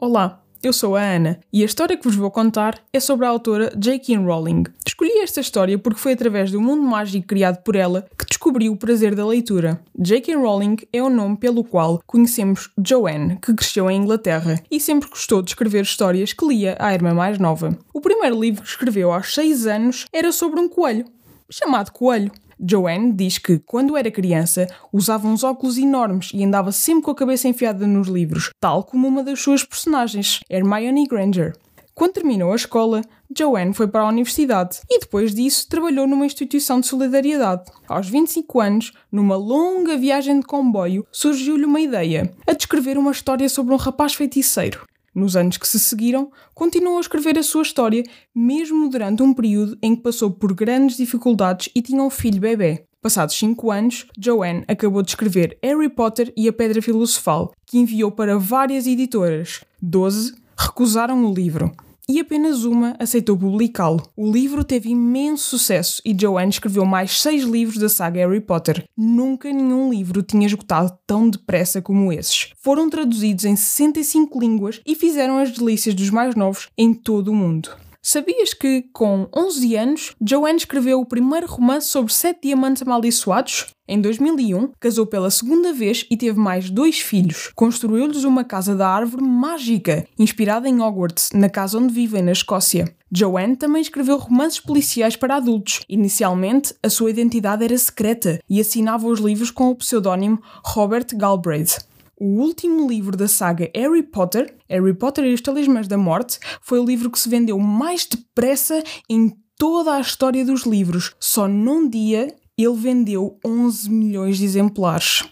Olá, eu sou a Ana e a história que vos vou contar é sobre a autora J.K. Rowling. Escolhi esta história porque foi através do mundo mágico criado por ela que descobri o prazer da leitura. J.K. Rowling é o nome pelo qual conhecemos Joanne, que cresceu em Inglaterra e sempre gostou de escrever histórias que lia à irmã mais nova. O primeiro livro que escreveu aos 6 anos era sobre um coelho, chamado Coelho. Joanne diz que, quando era criança, usava uns óculos enormes e andava sempre com a cabeça enfiada nos livros, tal como uma das suas personagens, Hermione Granger. Quando terminou a escola, Joanne foi para a universidade e depois disso trabalhou numa instituição de solidariedade. Aos 25 anos, numa longa viagem de comboio, surgiu-lhe uma ideia: a descrever uma história sobre um rapaz feiticeiro. Nos anos que se seguiram, continuou a escrever a sua história, mesmo durante um período em que passou por grandes dificuldades e tinha um filho bebê. Passados cinco anos, Joanne acabou de escrever Harry Potter e a Pedra Filosofal, que enviou para várias editoras. Doze recusaram o livro e apenas uma aceitou publicá-lo. O livro teve imenso sucesso e Joanne escreveu mais seis livros da saga Harry Potter. Nunca nenhum livro tinha esgotado tão depressa como esses. Foram traduzidos em 65 línguas e fizeram as delícias dos mais novos em todo o mundo. Sabias que, com 11 anos, Joanne escreveu o primeiro romance sobre sete diamantes amaldiçoados? Em 2001, casou pela segunda vez e teve mais dois filhos. Construiu-lhes uma casa da árvore mágica, inspirada em Hogwarts, na casa onde vivem na Escócia. Joanne também escreveu romances policiais para adultos. Inicialmente, a sua identidade era secreta e assinava os livros com o pseudónimo Robert Galbraith. O último livro da saga Harry Potter, Harry Potter e os Talismãs da Morte, foi o livro que se vendeu mais depressa em toda a história dos livros. Só num dia ele vendeu 11 milhões de exemplares.